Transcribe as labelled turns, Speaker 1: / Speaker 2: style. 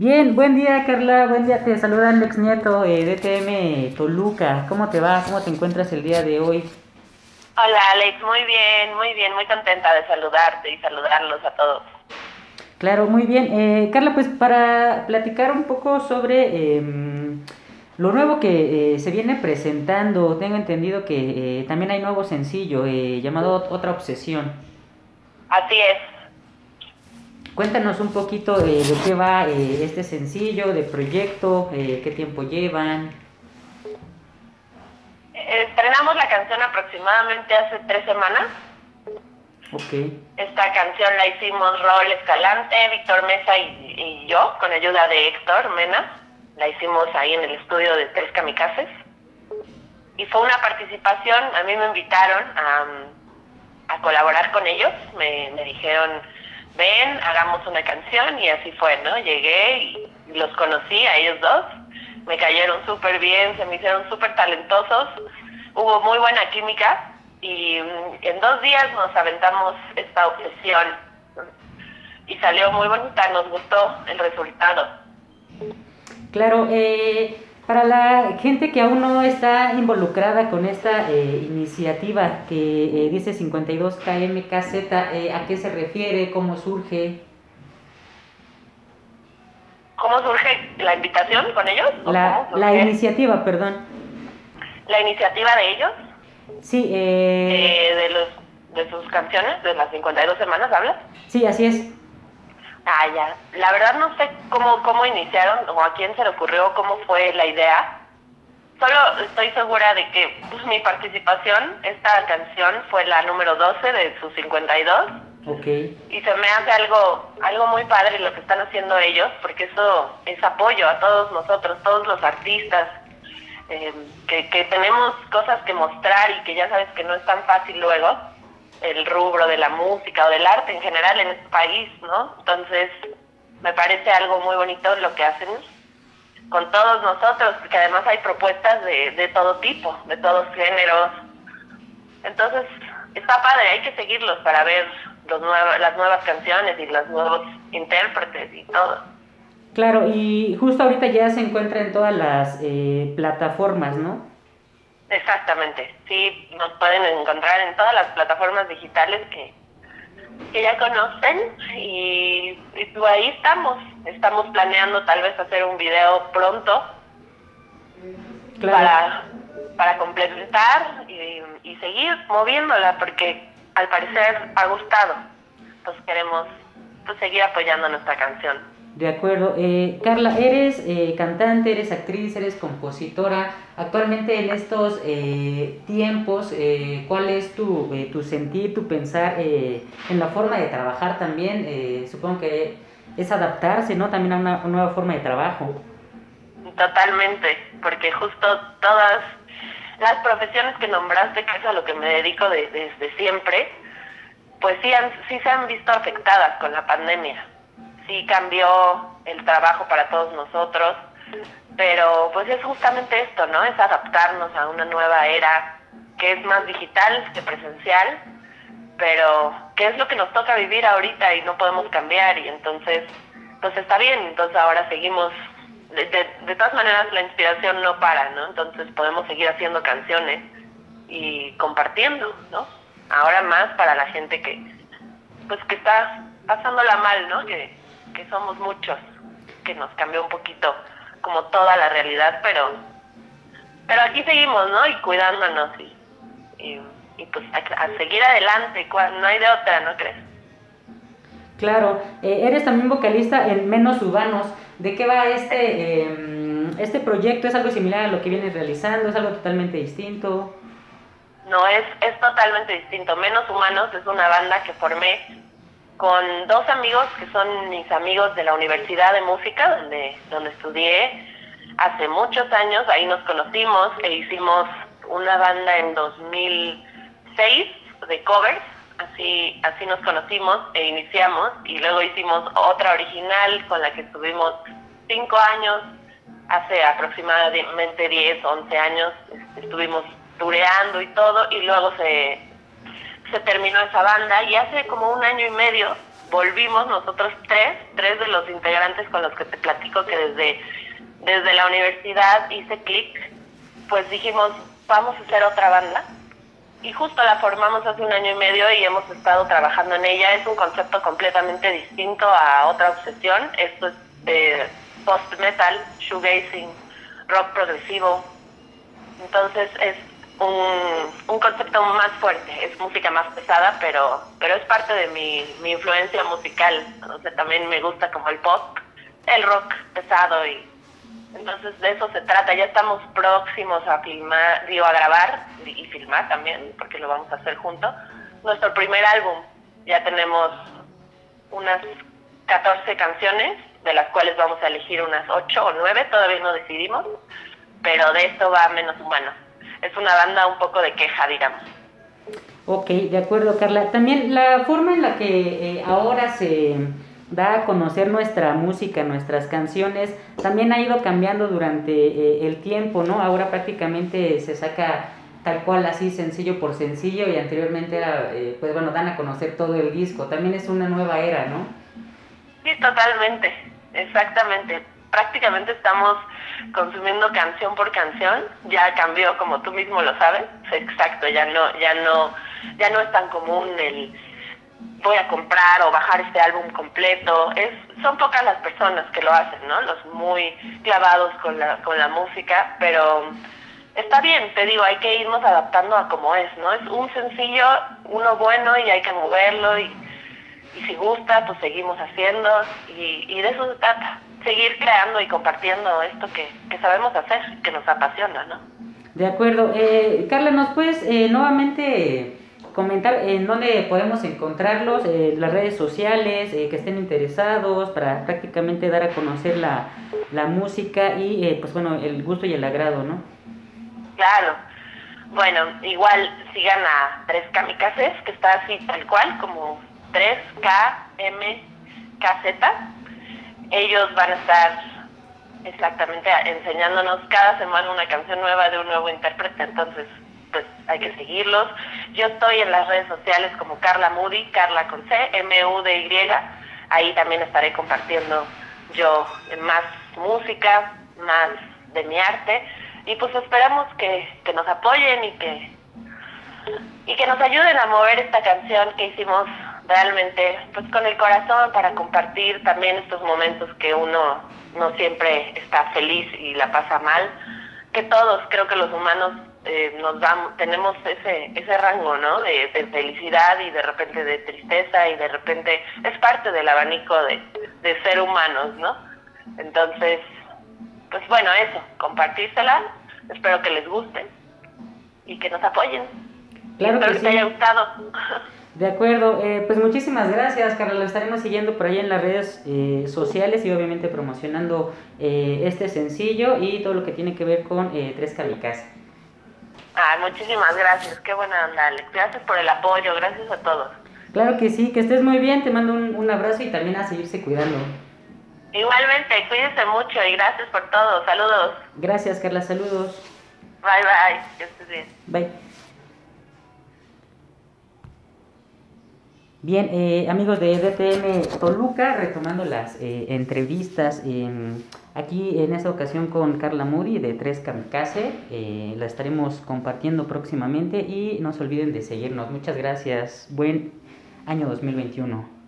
Speaker 1: Bien, buen día Carla, buen día, te saluda Alex Nieto, eh, DTM Toluca. ¿Cómo te va? ¿Cómo te encuentras el día de hoy?
Speaker 2: Hola Alex, muy bien, muy bien, muy contenta de saludarte y saludarlos a todos.
Speaker 1: Claro, muy bien. Eh, Carla, pues para platicar un poco sobre em, lo nuevo que eh, se viene presentando, tengo entendido que eh, también hay nuevo sencillo llamado Otra Obsesión.
Speaker 2: Así es.
Speaker 1: Cuéntanos un poquito de qué va este sencillo, de proyecto, qué tiempo llevan.
Speaker 2: Estrenamos la canción aproximadamente hace tres semanas esta canción la hicimos Raúl Escalante, Víctor Mesa y, yo, con ayuda de Héctor Mena. La hicimos ahí en el estudio de Tres Kamikazes. Y fue una participación, a mí me invitaron a, colaborar con ellos. Me, dijeron, ven, hagamos una canción y así fue, ¿no? Llegué y los conocí a ellos dos. Me cayeron súper bien, se me hicieron súper talentosos. Hubo muy buena química y mm, en dos días nos aventamos esta obsesión y salió muy bonita, nos gustó el resultado.
Speaker 1: Claro, eh, para la gente que aún no está involucrada con esta eh, iniciativa que eh, dice 52KMKZ, ¿a qué se refiere? ¿Cómo surge?
Speaker 2: ¿Cómo surge la invitación con ellos?
Speaker 1: La, la iniciativa, perdón.
Speaker 2: ¿La iniciativa de ellos?
Speaker 1: Sí, eh...
Speaker 2: eh... de, los, de sus canciones, de las 52 semanas, ¿hablas?
Speaker 1: Sí, así es.
Speaker 2: Ah, ya. La verdad no sé cómo, cómo iniciaron o a quién se le ocurrió, cómo fue la idea. Solo estoy segura de que pues, mi participación, esta canción fue la número 12 de sus 52.
Speaker 1: Okay.
Speaker 2: Y se me hace algo, algo muy padre lo que están haciendo ellos, porque eso es apoyo a todos nosotros, todos los artistas, eh, que, tenemos cosas que mostrar y que ya sabes que no es tan fácil luego, el rubro de la música o del arte en general en este país, ¿no? Entonces, me parece algo muy bonito lo que hacen con todos nosotros, porque además hay propuestas de, de todo tipo, de todos géneros. Entonces, está padre, hay que seguirlos para ver los las nuevas canciones y los nuevos intérpretes y todo.
Speaker 1: Claro, y justo ahorita ya se encuentra en todas las eh, plataformas, ¿no?
Speaker 2: Exactamente, sí, nos pueden encontrar en todas las plataformas digitales que, que ya conocen y, pues ahí estamos, estamos planeando tal vez hacer un video pronto para, para complementar y, y seguir moviéndola porque al parecer ha gustado, pues queremos pues, seguir apoyando nuestra canción.
Speaker 1: De acuerdo. Eh, Carla, eres eh, cantante, eres actriz, eres compositora. Actualmente en estos eh, tiempos, ¿cuál es tu, tu sentir, tu pensar en la forma de trabajar también? supongo que es adaptarse, ¿no? También a una, nueva forma de trabajo.
Speaker 2: Totalmente, porque justo todas las profesiones que nombraste, que es a lo que me dedico desde siempre, pues sí, han, sí se han visto afectadas con la pandemia sí cambió el trabajo para todos nosotros, pero pues es justamente esto, ¿no? Es adaptarnos a una nueva era que es más digital que presencial, pero que es lo que nos toca vivir ahorita y no podemos cambiar y entonces pues está bien, entonces ahora seguimos, de, de, todas maneras la inspiración no para, ¿no? Entonces podemos seguir haciendo canciones y compartiendo, ¿no? Ahora más para la gente que pues que está pasándola mal, ¿no? Que, que somos muchos, que nos cambió un poquito como toda la realidad, pero pero aquí seguimos, ¿no? Y cuidándonos y, y, pues a, seguir adelante, no hay de otra, ¿no crees?
Speaker 1: Claro, eh, eres también vocalista en Menos Urbanos. ¿De qué va este, em, este proyecto? ¿Es algo similar a lo que vienes realizando? ¿Es algo totalmente distinto?
Speaker 2: No, es, es totalmente distinto. Menos Humanos es una banda que formé con dos amigos que son mis amigos de la Universidad de Música, donde, donde estudié hace muchos años. Ahí nos conocimos e hicimos una banda en 2006 de covers. Así, así nos conocimos e iniciamos. Y luego hicimos otra original con la que estuvimos cinco años. Hace aproximadamente 10, 11 años estuvimos tureando y todo. Y luego se se terminó esa banda y hace como un año y medio volvimos nosotros tres, tres de los integrantes con los que te platico que desde, desde la universidad hice clic, pues dijimos, vamos a hacer otra banda. Y justo la formamos hace un año y medio y hemos estado trabajando en ella. Es un concepto completamente distinto a otra obsesión. Esto es post-metal, shoegazing, rock progresivo. Entonces es un, concepto más fuerte, es música más pesada, pero, pero es parte de mi, mi influencia musical. O también me gusta como el pop, el rock pesado y entonces de eso se trata. Ya estamos próximos a filmar, digo, a grabar y filmar también, porque lo vamos a hacer juntos. Nuestro primer álbum, ya tenemos unas 14 canciones, de las cuales vamos a elegir unas 8 o 9, todavía no decidimos, pero de esto va menos humano es una banda un poco de queja, digamos.
Speaker 1: Ok, de acuerdo, Carla. También la forma en la que eh, ahora se da a conocer nuestra música, nuestras canciones, también ha ido cambiando durante eh, el tiempo, ¿no? Ahora prácticamente se saca tal cual así sencillo por sencillo y anteriormente era, eh, pues bueno, dan a conocer todo el disco. También es una nueva era, ¿no?
Speaker 2: Sí, totalmente, exactamente prácticamente estamos consumiendo canción por canción, ya cambió como tú mismo lo sabes, exacto, ya no, ya no, ya no es tan común el voy a comprar o bajar este álbum completo, es, son pocas las personas que lo hacen, ¿no? Los muy clavados con la, con la música, pero está bien, te digo, hay que irnos adaptando a como es, ¿no? Es un sencillo, uno bueno y hay que moverlo y, y si gusta, pues seguimos haciendo y, y de eso se trata seguir creando y compartiendo esto que, que sabemos hacer, que nos apasiona, ¿no?
Speaker 1: De acuerdo. Eh, Carla, ¿nos puedes eh, nuevamente comentar en dónde podemos encontrarlos, eh, las redes sociales, eh, que estén interesados para prácticamente dar a conocer la, la música y, pues bueno, el gusto y el agrado, ¿no?
Speaker 2: Claro. Bueno, igual sigan a 3Kamikazes, que está así tal cual, como 3KMKZ ellos van a estar exactamente enseñándonos cada semana una canción nueva de un nuevo intérprete, entonces pues hay que seguirlos. Yo estoy en las redes sociales como Carla Moody, Carla con C, M-U-D-Y, ahí también estaré compartiendo yo más música, más de mi arte, y pues esperamos que, que nos apoyen y que, y que nos ayuden a mover esta canción que hicimos realmente pues con el corazón para compartir también estos momentos que uno no siempre está feliz y la pasa mal que todos creo que los humanos eh, nos damos tenemos ese ese rango no de, felicidad y de repente de tristeza y de repente es parte del abanico de, de ser humanos no entonces pues bueno eso compartírsela espero que les guste y que nos apoyen.
Speaker 1: Claro
Speaker 2: espero
Speaker 1: que,
Speaker 2: que te haya gustado
Speaker 1: De acuerdo, eh, pues muchísimas gracias, Carla. Lo estaremos siguiendo por ahí en las redes eh, sociales y obviamente promocionando eh, este sencillo y todo lo que tiene que ver con Tres Calicas.
Speaker 2: Ah, muchísimas gracias. Qué buena onda, Alex. Gracias por el apoyo. Gracias a todos.
Speaker 1: Claro que sí, que estés muy bien. Te mando un, un abrazo y también a seguirse cuidando.
Speaker 2: Igualmente, cuídense mucho y gracias por todo. Saludos.
Speaker 1: Gracias, Carla. Saludos.
Speaker 2: Bye, bye. Que estés bien.
Speaker 1: Bye. Bien, eh, amigos de DTM Toluca, retomando las eh, entrevistas, aquí en esta ocasión con Carla Moody de Tres Kamikaze, eh, la estaremos compartiendo próximamente y no se olviden de seguirnos. Muchas gracias, buen año 2021.